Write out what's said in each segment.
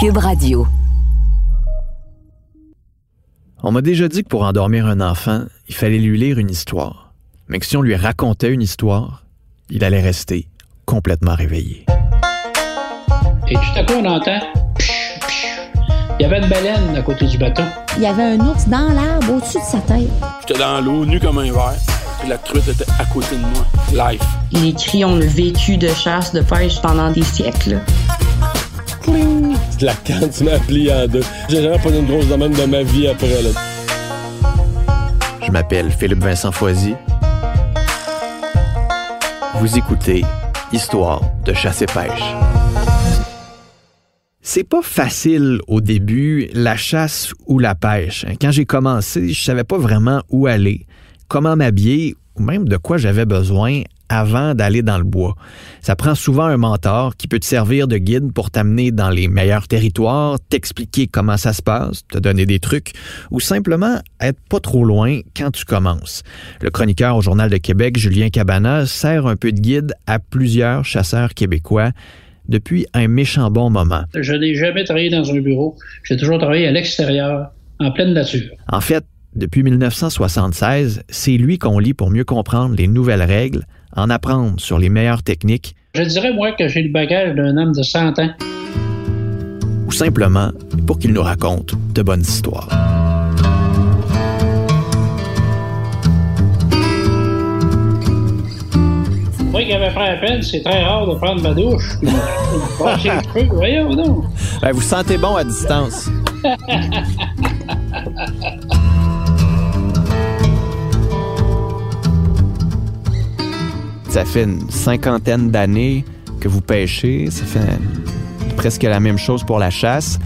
Cube Radio. On m'a déjà dit que pour endormir un enfant, il fallait lui lire une histoire. Mais que si on lui racontait une histoire, il allait rester complètement réveillé. Et tout à coup, on entend. Il y avait une baleine à côté du bateau. Il y avait un ours dans l'arbre au-dessus de sa tête. J'étais dans l'eau, nu comme un verre. Puis la truite était à côté de moi. Life. Les cris ont vécu de chasse, de pêche pendant des siècles. De la canne, tu m'as plié en deux. J'ai jamais pas une grosse domaine de ma vie après, là. Je m'appelle Philippe Vincent Foisy. Vous écoutez Histoire de chasse et pêche. C'est pas facile au début, la chasse ou la pêche. Quand j'ai commencé, je savais pas vraiment où aller, comment m'habiller ou même de quoi j'avais besoin avant d'aller dans le bois. Ça prend souvent un mentor qui peut te servir de guide pour t'amener dans les meilleurs territoires, t'expliquer comment ça se passe, te donner des trucs, ou simplement être pas trop loin quand tu commences. Le chroniqueur au Journal de Québec, Julien Cabana, sert un peu de guide à plusieurs chasseurs québécois depuis un méchant bon moment. Je n'ai jamais travaillé dans un bureau. J'ai toujours travaillé à l'extérieur, en pleine nature. En fait, depuis 1976, c'est lui qu'on lit pour mieux comprendre les nouvelles règles, en apprendre sur les meilleures techniques Je dirais, moi, que j'ai le bagage d'un homme de 100 ans. ou simplement pour qu'il nous raconte de bonnes histoires. Moi qui avais pris la peine, c'est très rare de prendre ma douche. Voyons. Ben, vous sentez bon à distance. Ça fait une cinquantaine d'années que vous pêchez. Ça fait presque la même chose pour la chasse.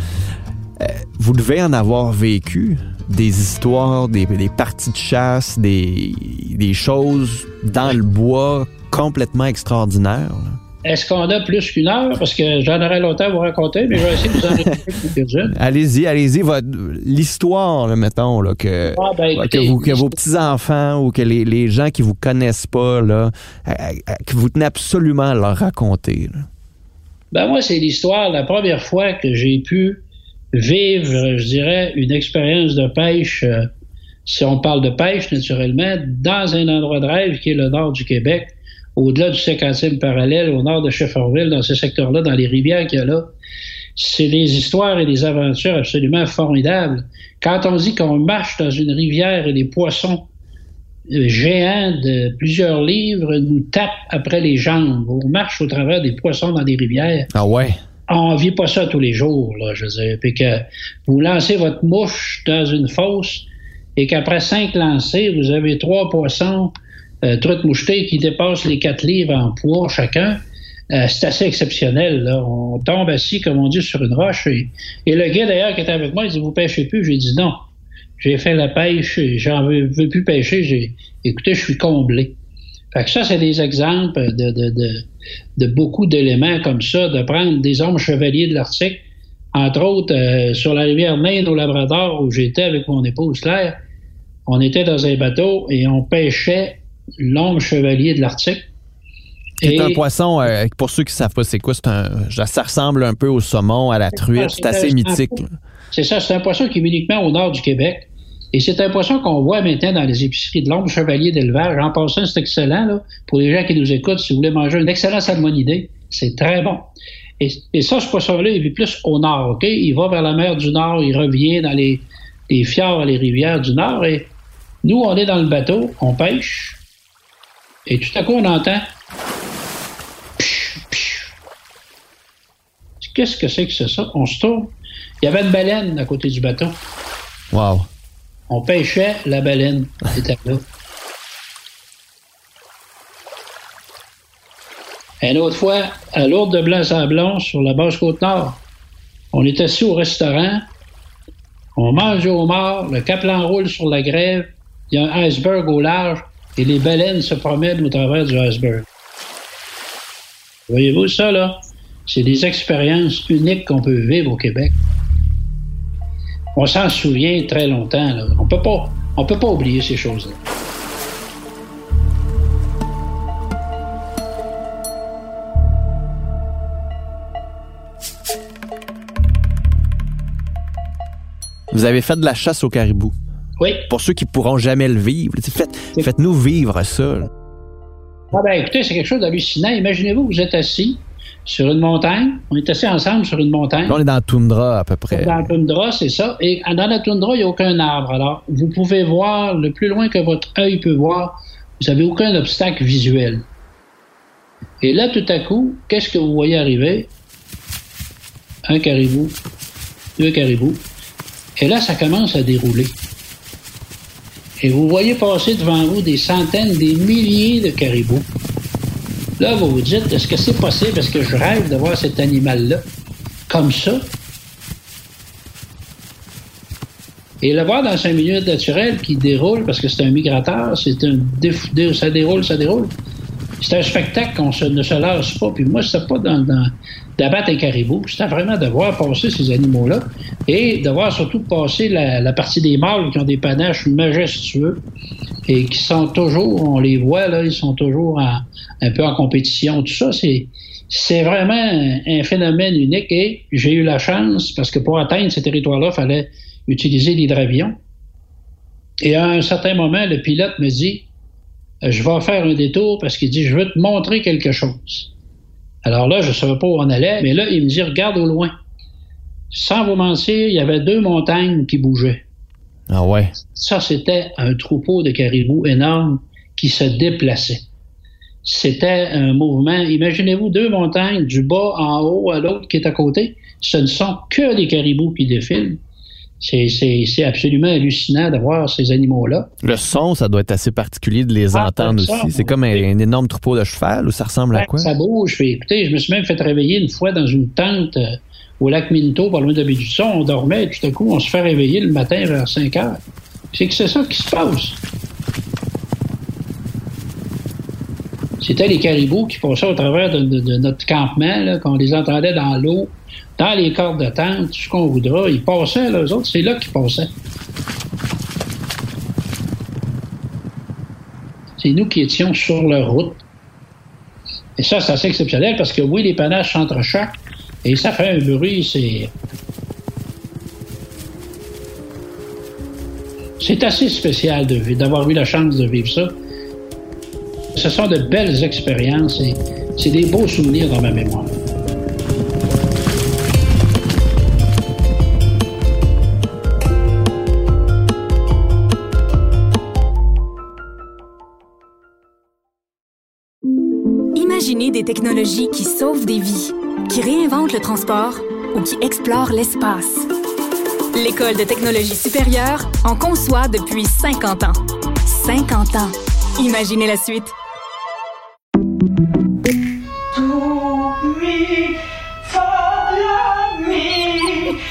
Euh, vous devez en avoir vécu des histoires, des, parties de chasse, des, des choses dans le bois complètement extraordinaires. Est-ce qu'on a plus qu'une heure? Parce que j'en aurais longtemps à vous raconter, mais je vais essayer de vous en quelques-unes. Allez-y, allez-y. L'histoire, mettons, là, que, Ah, ben, que, écoutez, vous- que vos petits-enfants ou que les, les gens qui vous connaissent pas, là, que vous tenez absolument à leur raconter. là. Ben moi, c'est l'histoire, la première fois que j'ai pu vivre, je dirais, une expérience de pêche, euh, si on parle de pêche naturellement, dans un endroit de rêve qui est le nord du Québec, au-delà du 50e parallèle, au nord de Shefferville, dans ce secteur-là, dans les rivières qu'il y a là. C'est des histoires et des aventures absolument formidables. Quand on dit qu'on marche dans une rivière et des poissons euh, géants de plusieurs livres nous tapent après les jambes, on marche au travers des poissons dans des rivières, Ah ouais? on vit pas ça tous les jours, là, je veux dire. Puis que vous lancez votre mouche dans une fosse et qu'après cinq lancers, vous avez trois poissons, euh, truites mouchetées qui dépassent les quatre livres en poids chacun. Euh, c'est assez exceptionnel. Là. On tombe assis, comme on dit, sur une roche. Et, et le gars, d'ailleurs, qui était avec moi, il dit Vous pêchez plus J'ai dit non. J'ai fait la pêche, j'en veux, veux plus pêcher. J'ai, écoutez, je suis comblé. Fait que ça, c'est des exemples de, de, de, de beaucoup d'éléments comme ça, de prendre des hommes chevaliers de l'Arctique, entre autres euh, sur la rivière Maine au Labrador, où j'étais avec mon épouse Claire. On était dans un bateau et on pêchait l'homme chevalier de l'Arctique. C'est un poisson, euh, pour ceux qui savent pas c'est quoi, c'est un, ça ressemble un peu au saumon, à la truite. C'est assez mythique. C'est ça, c'est un poisson qui est uniquement au nord du Québec. Et c'est un poisson qu'on voit maintenant dans les épiceries de l'ombre chevalier d'élevage. En passant, c'est excellent. Là, pour les gens qui nous écoutent, si vous voulez manger un excellent salmonidé, c'est très bon. Et, et ça, ce poisson-là, il vit plus au nord. OK? Il va vers la mer du Nord, il revient dans les, les fjords, les rivières du Nord. Et nous, on est dans le bateau, on pêche. Et tout à coup, on entend. Qu'est-ce que c'est que c'est ça? On se tourne. Il y avait une baleine à côté du bateau. Wow. On pêchait la baleine. Elle était là. Une autre fois, à Lourdes de Blanc-Sablon, sur la basse Côte-Nord, on est assis au restaurant, on mange au homard, le caplan roule sur la grève, il y a un iceberg au large et les baleines se promènent au travers du iceberg. Voyez-vous ça, là? C'est des expériences uniques qu'on peut vivre au Québec. On s'en souvient très longtemps. Là. On peut pas, on peut pas oublier ces choses-là. Vous avez fait de la chasse au caribou. Oui. Pour ceux qui pourront jamais le vivre, faites, faites-nous vivre ça. Ah ben écoutez, c'est quelque chose d'hallucinant. Imaginez-vous, vous êtes assis sur une montagne. On est assis ensemble sur une montagne. Là, on est dans la toundra à peu près. Dans la toundra, c'est ça. Et dans la toundra, il n'y a aucun arbre. Alors, vous pouvez voir le plus loin que votre œil peut voir. Vous n'avez aucun obstacle visuel. Et là, tout à coup, qu'est-ce que vous voyez arriver? Un caribou, deux caribous. Et là, ça commence à dérouler. Et vous voyez passer devant vous des centaines, des milliers de caribous. Là, vous vous dites, est-ce que c'est possible? Est-ce que je rêve de voir cet animal-là? Comme ça? Et le voir dans un milieu naturel qui déroule, parce que c'est un migrateur, c'est un ça déroule, ça déroule. C'est un spectacle qu'on ne se lasse pas. Puis moi, c'était pas dans, d'abattre un caribou, c'était vraiment de voir passer ces animaux-là et de voir surtout passer la, partie des mâles qui ont des panaches majestueux et qui sont toujours, on les voit là, ils sont toujours un peu en compétition. Tout ça, c'est c'est vraiment un, phénomène unique et j'ai eu la chance parce que pour atteindre ces territoires-là, il fallait utiliser l'hydravion. Et à un certain moment, le pilote me dit Je vais faire un détour parce qu'il dit Je veux te montrer quelque chose. Alors là, je ne savais pas où on allait, mais là, il me dit Regarde au loin. Sans vous mentir, il y avait deux montagnes qui bougeaient. Ah ouais. Ça, c'était un troupeau de caribous énorme qui se déplaçait. C'était un mouvement. Imaginez-vous deux montagnes du bas en haut à l'autre qui est à côté. Ce ne sont que des caribous qui défilent. C'est absolument hallucinant de voir ces animaux-là. Le son, ça doit être assez particulier de les ah, entendre aussi. C'est comme un, énorme troupeau de cheval ou ça ressemble à quoi? Ça bouge. écoutez, je me suis même fait réveiller une fois dans une tente euh, au lac Minto, par loin de son. On dormait et tout à coup, on se fait réveiller le matin vers 5 heures. C'est que c'est ça qui se passe. C'était les caribous qui passaient au travers de, notre campement, qu'on les entendait dans l'eau, dans les cordes de tente, tout ce qu'on voudra. Ils passaient, là, eux autres, c'est là qu'ils passaient. C'est nous qui étions sur leur route. Et ça, c'est assez exceptionnel parce que oui, les panaches s'entrechoquent et ça fait un bruit, c'est. C'est assez spécial d'avoir eu la chance de vivre ça. Ce sont de belles expériences et c'est des beaux souvenirs dans ma mémoire. Des technologies qui sauvent des vies, qui réinventent le transport ou qui explorent l'espace. L'École de technologie supérieure en conçoit depuis 50 ans. 50 ans. Imaginez la suite.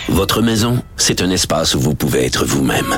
Votre maison, c'est un espace où vous pouvez être vous-même.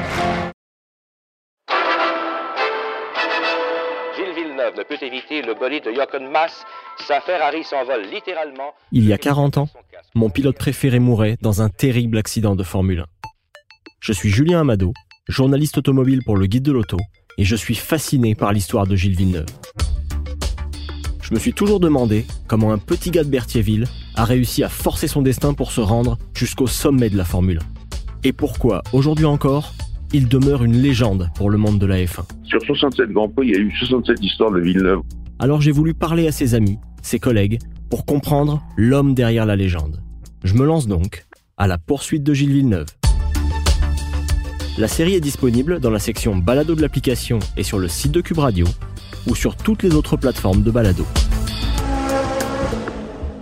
le bolide de Jochen Mass. Sa Ferrari s'envole littéralement. Il y a 40 ans, mon pilote préféré mourait dans un terrible accident de Formule 1. Je suis Julien Amado journaliste automobile pour le Guide de l'Auto, et je suis fasciné par l'histoire de Gilles Villeneuve. Je me suis toujours demandé comment un petit gars de Berthierville a réussi à forcer son destin pour se rendre jusqu'au sommet de la Formule 1. Et pourquoi, aujourd'hui encore, il demeure une légende pour le monde de la F1. Sur 67 Grands Prix, il y a eu 67 histoires de Villeneuve. Alors j'ai voulu parler à ses amis, ses collègues, pour comprendre l'homme derrière la légende. Je me lance donc à la poursuite de Gilles Villeneuve. La série est disponible dans la section balado de l'application et sur le site de Cube Radio ou sur toutes les autres plateformes de balado.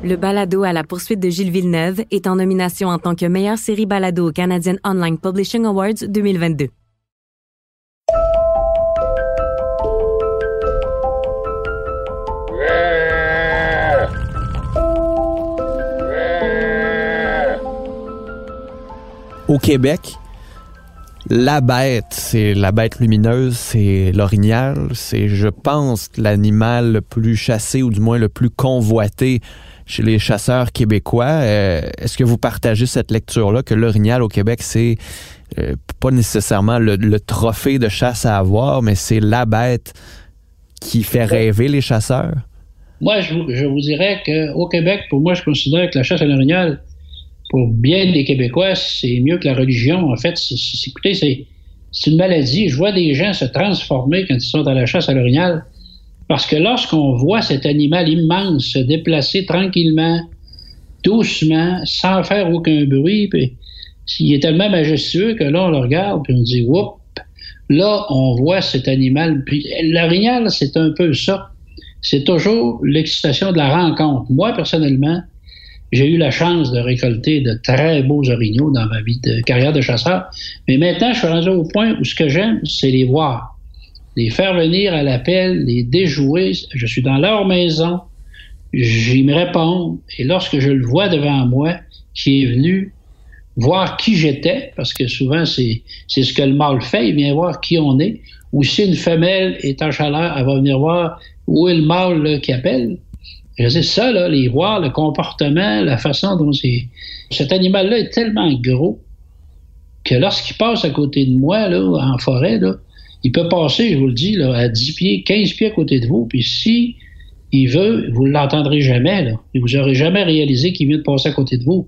Le balado à la poursuite de Gilles Villeneuve est en nomination en tant que meilleure série balado au Canadian Online Publishing Awards 2022. Au Québec, la bête, c'est la bête lumineuse, c'est l'orignal. C'est, je pense, l'animal le plus chassé ou du moins le plus convoité chez les chasseurs québécois. Euh, est-ce que vous partagez cette lecture-là que l'orignal au Québec, c'est euh, pas nécessairement le, le, trophée de chasse à avoir, mais c'est la bête qui fait rêver les chasseurs? Moi, je, je vous dirais qu'au Québec, pour moi, je considère que la chasse à l'orignal, pour bien des Québécois, c'est mieux que la religion. En fait, c'est, écoutez, c'est, une maladie. Je vois des gens se transformer quand ils sont à la chasse à l'orignal. Parce que lorsqu'on voit cet animal immense se déplacer tranquillement, doucement, sans faire aucun bruit, puis il est tellement majestueux que là, on le regarde, puis on dit, whoop, là, on voit cet animal. L'orignal, c'est un peu ça. C'est toujours l'excitation de la rencontre. Moi, personnellement, j'ai eu la chance de récolter de très beaux orignaux dans ma vie de carrière de chasseur. Mais maintenant, je suis rendu au point où ce que j'aime, c'est les voir. Les faire venir à l'appel, les déjouer. Je suis dans leur maison, j'y me réponds. Et lorsque je le vois devant moi, qui est venu voir qui j'étais, parce que souvent, c'est, c'est ce que le mâle fait, il vient voir qui on est. Ou si une femelle est en chaleur, elle va venir voir où est le mâle qui appelle. C'est ça, là, les voir, le comportement, la façon dont c'est. Cet animal-là est tellement gros que lorsqu'il passe à côté de moi, là, en forêt, il peut passer, je vous le dis, à 10 pieds, 15 pieds à côté de vous, puis si il veut, vous ne l'entendrez jamais. Et vous n'aurez jamais réalisé qu'il vient de passer à côté de vous.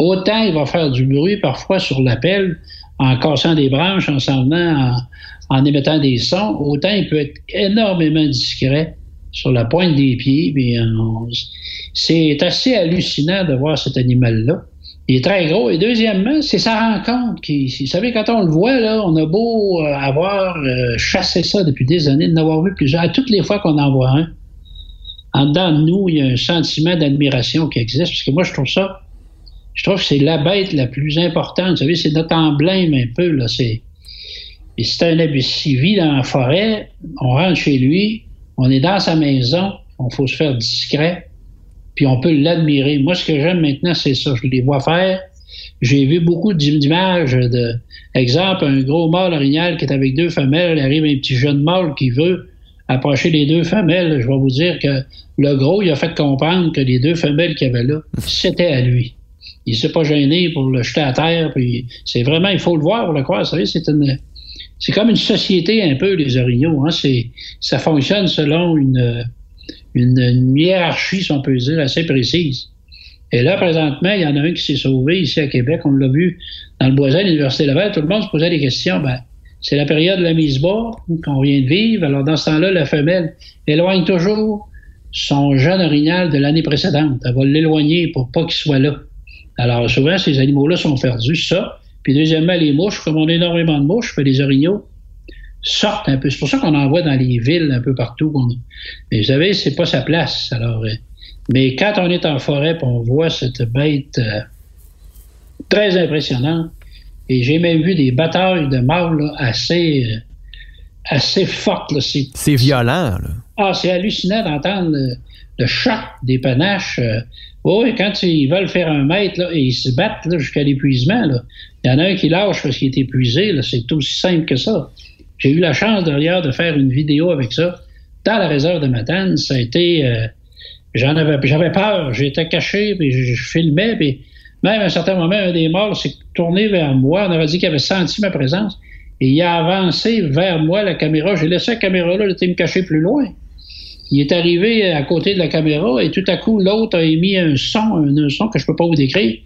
Autant il va faire du bruit parfois sur l'appel, en cassant des branches, en s'en venant, en, en émettant des sons, autant il peut être énormément discret sur la pointe des pieds. c'est assez hallucinant de voir cet animal-là. Il est très gros. Et deuxièmement, c'est sa rencontre. Vous savez, quand on le voit, là, on a beau euh, avoir euh, chassé ça depuis des années, de n'avoir vu plusieurs. À toutes les fois qu'on en voit un, en dedans de nous, il y a un sentiment d'admiration qui existe. Parce que moi, je trouve ça, je trouve que c'est la bête la plus importante. Vous savez, c'est notre emblème un peu. Là. C'est, et c'est un vit dans la forêt, on rentre chez lui, on est dans sa maison, on faut se faire discret, puis on peut l'admirer. Moi, ce que j'aime maintenant, c'est ça. Je les vois faire. J'ai vu beaucoup d'images de, exemple, un gros mâle orignal qui est avec deux femelles, il arrive un petit jeune mâle qui veut approcher les deux femelles. Je vais vous dire que le gros, il a fait comprendre que les deux femelles qu'il y avait là, c'était à lui. Il s'est pas gêné pour le jeter à terre. Puis c'est vraiment, il faut le voir pour le croire. Vous savez, c'est une, c'est comme une société un peu, les orignaux. Hein? C'est, ça fonctionne selon une, une, hiérarchie, si on peut dire, assez précise. Et là, présentement, il y en a un qui s'est sauvé ici à Québec. On l'a vu dans le bois à l'Université Laval. Tout le monde se posait des questions. Ben, c'est la période de la mise bas qu'on vient de vivre. Alors, dans ce temps-là, la femelle éloigne toujours son jeune orignal de l'année précédente. Elle va l'éloigner pour pas qu'il soit là. Alors, souvent, ces animaux-là sont perdus. Ça, puis deuxièmement, les mouches, comme on a énormément de mouches, les orignaux sortent un peu. C'est pour ça qu'on en voit dans les villes un peu partout. Mais vous savez, c'est pas sa place. Alors, euh, mais quand on est en forêt, on voit cette bête euh, très impressionnante. Et j'ai même vu des batailles de mâles assez, euh, assez fortes. C'est violent. Là. Ah, c'est hallucinant d'entendre le, choc des panaches. oui, quand ils veulent faire un mètre, là, et ils se battent jusqu'à l'épuisement. Il y en a un qui lâche parce qu'il est épuisé. C'est aussi simple que ça. J'ai eu la chance d'ailleurs de faire une vidéo avec ça dans la réserve de Matane. Ça a été. Euh, j'en avais, j'avais peur. J'étais caché, puis je, filmais, puis même à un certain moment, un des morts s'est tourné vers moi. On avait dit qu'il avait senti ma présence. Et il a avancé vers moi, la caméra. J'ai laissé la caméra là, il était me cacher plus loin. Il est arrivé à côté de la caméra et tout à coup, l'autre a émis un son, un, son que je peux pas vous décrire.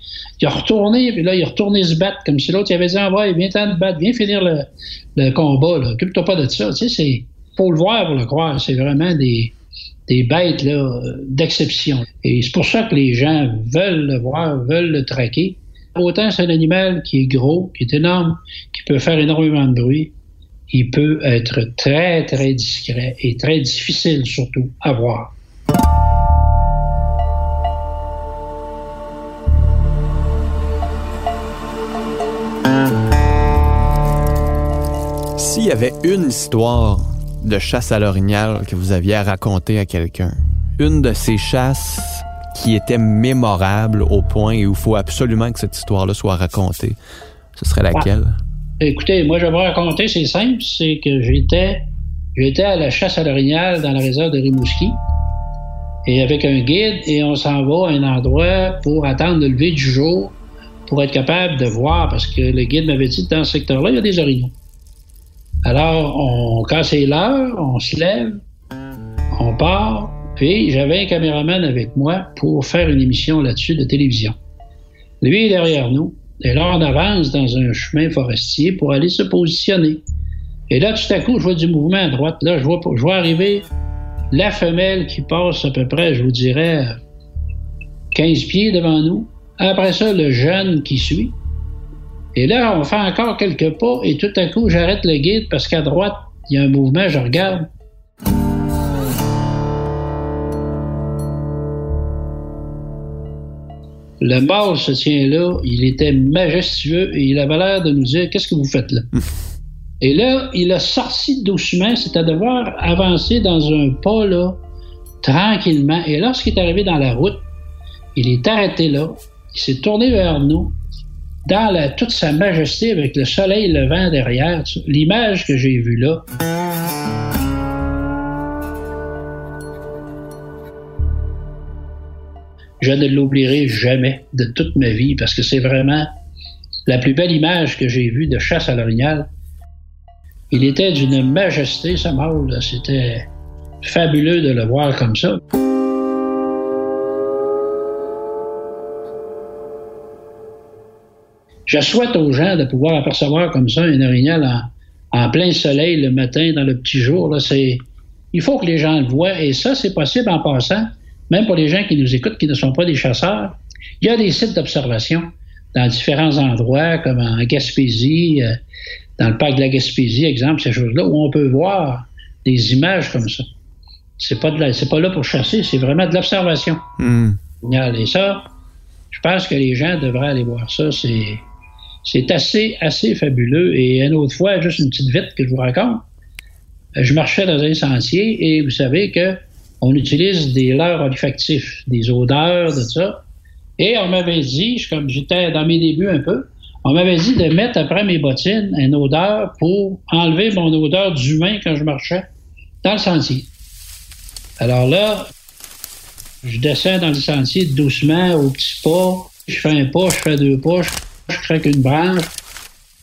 Il a retourné, puis là, il a retourné se battre, comme si l'autre avait dit, ah viens t'en te battre, viens finir le, combat, là. Occupe-toi pas de ça. Tu sais, c'est, faut le voir pour le croire. C'est vraiment des, des bêtes, d'exception. Et c'est pour ça que les gens veulent le voir, veulent le traquer. Autant c'est un animal qui est gros, qui est énorme, qui peut faire énormément de bruit, il peut être très, très discret et très difficile surtout à voir. S'il y avait une histoire de chasse à l'orignal que vous aviez à raconter à quelqu'un, une de ces chasses qui était mémorable au point où il faut absolument que cette histoire-là soit racontée, Ce serait laquelle? Écoutez, moi, je vais vous raconter, c'est simple, c'est que j'étais, j'étais à la chasse à l'orignal dans la réserve de Rimouski, et avec un guide, et on s'en va à un endroit pour attendre le lever du jour, pour être capable de voir, parce que le guide m'avait dit dans ce secteur-là, il y a des orignaux. Alors, on, quand c'est l'heure, on se lève, on part, puis j'avais un caméraman avec moi pour faire une émission là-dessus de télévision. Lui est derrière nous, et là, on avance dans un chemin forestier pour aller se positionner. Et là, tout à coup, je vois du mouvement à droite. Là, je vois, je vois arriver la femelle qui passe à peu près, je vous dirais, 15 pieds devant nous. Après ça, le jeune qui suit. Et là, on fait encore quelques pas et tout à coup, j'arrête le guide parce qu'à droite, il y a un mouvement, je regarde. Le mâle se tient là, il était majestueux et il avait l'air de nous dire Qu'est-ce que vous faites là? Et là, il a sorti doucement, c'est à devoir avancer dans un pas là, tranquillement. Et lorsqu'il est arrivé dans la route, il est arrêté là, il s'est tourné vers nous, dans la, toute sa majesté, avec le soleil levant derrière. L'image que j'ai vue là. Je ne l'oublierai jamais de toute ma vie parce que c'est vraiment la plus belle image que j'ai vue de chasse à l'orignal. Il était d'une majesté, ce mâle. C'était fabuleux de le voir comme ça. Je souhaite aux gens de pouvoir apercevoir comme ça un orignal en, plein soleil le matin, dans le petit jour. Il faut que les gens le voient et ça, c'est possible en passant même pour les gens qui nous écoutent, qui ne sont pas des chasseurs, il y a des sites d'observation dans différents endroits, comme en Gaspésie, euh, dans le parc de la Gaspésie, exemple, ces choses-là, où on peut voir des images comme ça. C'est pas de c'est pas là pour chasser, c'est vraiment de l'observation. Hmm. Et ça, je pense que les gens devraient aller voir ça. C'est, c'est assez, assez fabuleux. Et une autre fois, juste une petite vite que je vous raconte. Je marchais dans un sentier et vous savez que on utilise des leurres olfactifs, des odeurs, de ça. Et on m'avait dit, comme j'étais dans mes débuts un peu, on m'avait dit de mettre après mes bottines une odeur pour enlever mon odeur d'humain quand je marchais dans le sentier. Alors là, je descends dans le sentier doucement, au petit pas. Je fais un pas, je fais deux pas, je, craque une branche.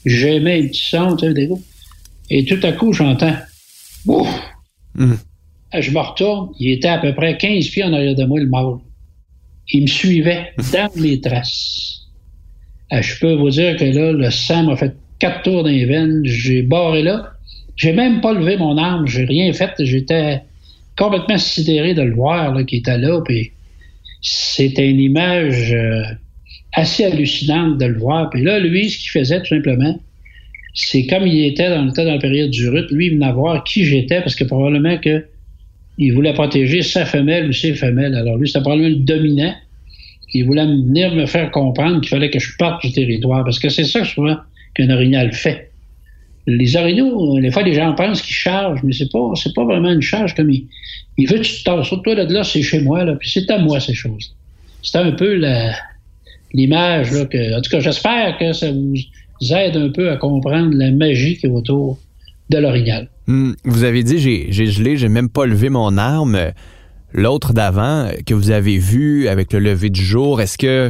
J'aimais un petit son, tu sais, Et tout à coup, j'entends. Ouf! Hum. Euh, je me retourne, il était à peu près 15 pieds en arrière de moi, le mâle. Il me suivait dans les traces. Euh, je peux vous dire que là, le sang m'a fait quatre tours dans les veines. J'ai barré là. J'ai même pas levé mon arme. J'ai rien fait. J'étais complètement sidéré de le voir, là, qui était là. Puis c'était une image euh, assez hallucinante de le voir. Puis là, lui, ce qu'il faisait, tout simplement, c'est comme il était dans, dans la période du rut, lui, il venait voir qui j'étais, parce que probablement que il voulait protéger sa femelle ou ses femelles. Alors lui, c'était probablement le dominant. Il voulait venir me faire comprendre qu'il fallait que je parte du territoire, parce que c'est ça souvent qu'un orignal fait. Les orignaux, des fois, les gens pensent qu'ils chargent, mais c'est pas, c'est pas vraiment une charge comme il, veut que tu te tasses. Toi, là, là c'est chez moi, là, c'est à moi, ces choses. C'est un peu l'image, là, que, en tout cas, j'espère que ça vous aide un peu à comprendre la magie qui est autour de l'orignal. Hmm, vous avez dit, j'ai gelé, j'ai même pas levé mon arme. L'autre d'avant que vous avez vu avec le lever du jour, est-ce que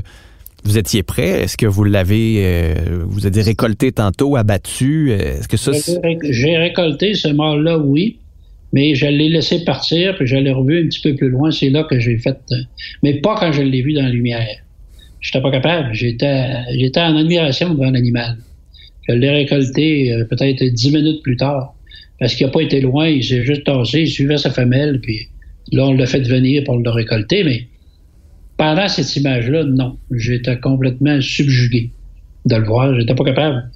vous étiez prêt? Est-ce que vous l'avez, euh, vous avez récolté tantôt, abattu? Est-ce que ça... J'ai récolté ce mâle-là, oui, mais je l'ai laissé partir, puis je l'ai revu un petit peu plus loin. C'est là que j'ai fait... Euh, mais pas quand je l'ai vu dans la lumière. J'étais pas capable. J'étais, j'étais en admiration devant l'animal. Je l'ai récolté euh, peut-être dix minutes plus tard parce qu'il n'a pas été loin, il s'est juste tassé, il suivait sa femelle, puis là, on l'a fait venir pour le récolter, mais pendant cette image-là, non. J'étais complètement subjugué de le voir, j'étais pas capable.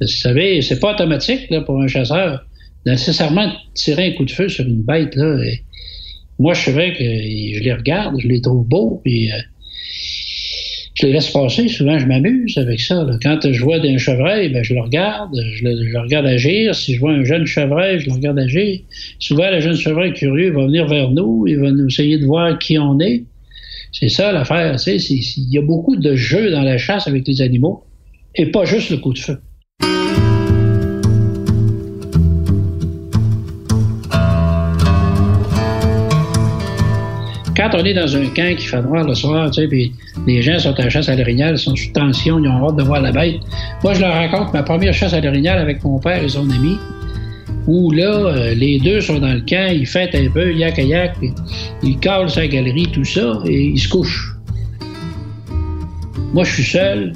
Vous savez, c'est pas automatique là, pour un chasseur nécessairement tirer un coup de feu sur une bête. Là, moi, je savais que je les regarde, je les trouve beaux, puis euh, je les laisse passer. Souvent, je m'amuse avec ça. Quand je vois un chevreuil, ben, je le regarde, je le, regarde agir. Si je vois un jeune chevreuil, je le regarde agir. Souvent, le jeune chevreuil curieux va venir vers nous, il va nous essayer de voir qui on est. C'est ça l'affaire. Il y a beaucoup de jeux dans la chasse avec les animaux. et pas juste le coup de feu. On est dans un camp qui fait noir le soir, puis les gens sont à chasse à l'orignal, sont sous tension, ils ont hâte de voir la bête. Moi, je leur raconte ma première chasse à l'orignal avec mon père et son ami, où là, euh, les deux sont dans le camp, ils fêtent un peu, yak à yak, ils calent sa galerie, tout ça, et ils se couchent. Moi, je suis seul,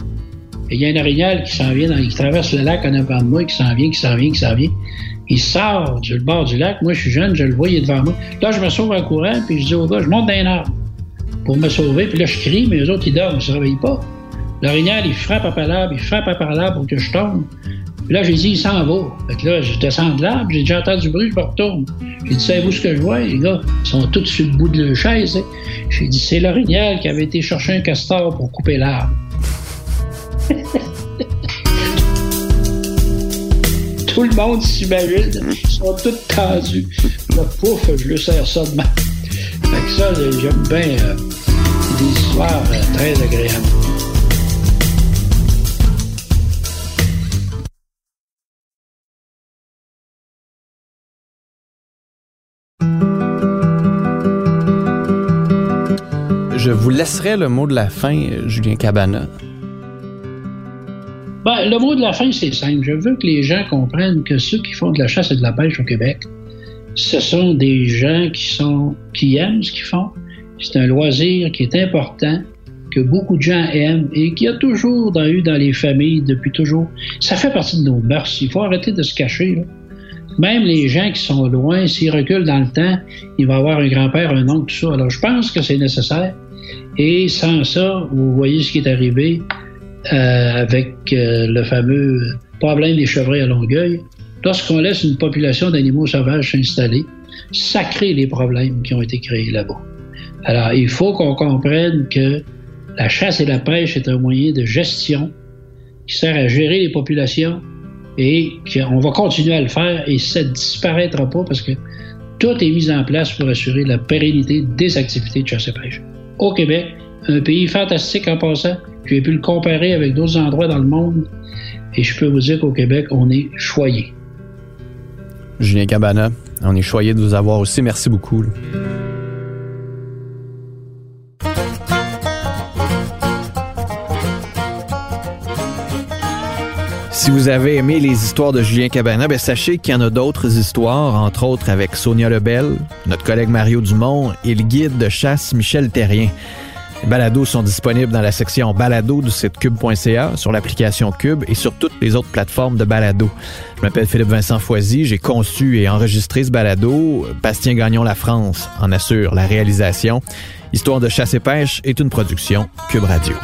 et il y a un orignal qui s'en vient, qui traverse le lac en avant de moi, qui s'en vient, qui s'en vient, qui s'en vient. Il sort du bord du lac. Moi, je suis jeune, je le vois, il est devant moi. Là, je me sauve en courant, puis je dis au gars, je monte dans un arbre pour me sauver. Puis là, je crie, mais les autres, ils dorment, ils ne se réveillent pas. L'orignal, il frappe à l'arbre, il frappe à l'arbre pour que je tombe. Puis là, j'ai dit, il s'en va. Fait que là, je descends de l'arbre, j'ai déjà entendu du bruit, je me retourne. J'ai dit, savez-vous ce que je vois? Les gars, ils sont tous sur le bout de leur chaise. Hein. J'ai dit, c'est l'orignal qui avait été chercher un castor pour couper l'arbre. tout le monde s'imagine. Ils sont tous tendus. Là, pouf, je le sers ça de. Fait que ça, j'aime bien euh, des histoires euh, très agréables. Je vous laisserai le mot de la fin, Julien Cabana. Ben, le mot de la fin, c'est simple. Je veux que les gens comprennent que ceux qui font de la chasse et de la pêche au Québec, ce sont des gens qui sont qui aiment ce qu'ils font. C'est un loisir qui est important, que beaucoup de gens aiment et qui a toujours eu dans les familles depuis toujours. Ça fait partie de nos mœurs. Il faut arrêter de se cacher. Même les gens qui sont loin, s'ils reculent dans le temps, il va avoir un grand-père, un oncle, tout ça. Alors, je pense que c'est nécessaire. Et sans ça, vous voyez ce qui est arrivé. Euh, avec euh, le fameux problème des chevreuils à Longueuil, lorsqu'on laisse une population d'animaux sauvages s'installer, ça crée les problèmes qui ont été créés là-bas. Alors, il faut qu'on comprenne que la chasse et la pêche est un moyen de gestion qui sert à gérer les populations et qu'on va continuer à le faire et ça ne disparaîtra pas parce que tout est mis en place pour assurer la pérennité des activités de chasse et pêche. Au Québec, un pays fantastique en passant, j'ai pu le comparer avec d'autres endroits dans le monde et je peux vous dire qu'au Québec, on est choyé. Julien Cabana, on est choyé de vous avoir aussi. Merci beaucoup. Si vous avez aimé les histoires de Julien Cabana, ben sachez qu'il y en a d'autres histoires, entre autres avec Sonia Lebel, notre collègue Mario Dumont et le guide de chasse Michel Terrien. Les balados sont disponibles dans la section balado du site cube.ca, sur l'application Cube et sur toutes les autres plateformes de balado. Je m'appelle Philippe Vincent Foisy, j'ai conçu et enregistré ce balado. Bastien Gagnon La France en assure la réalisation. Histoire de chasse et pêche est une production Cube Radio.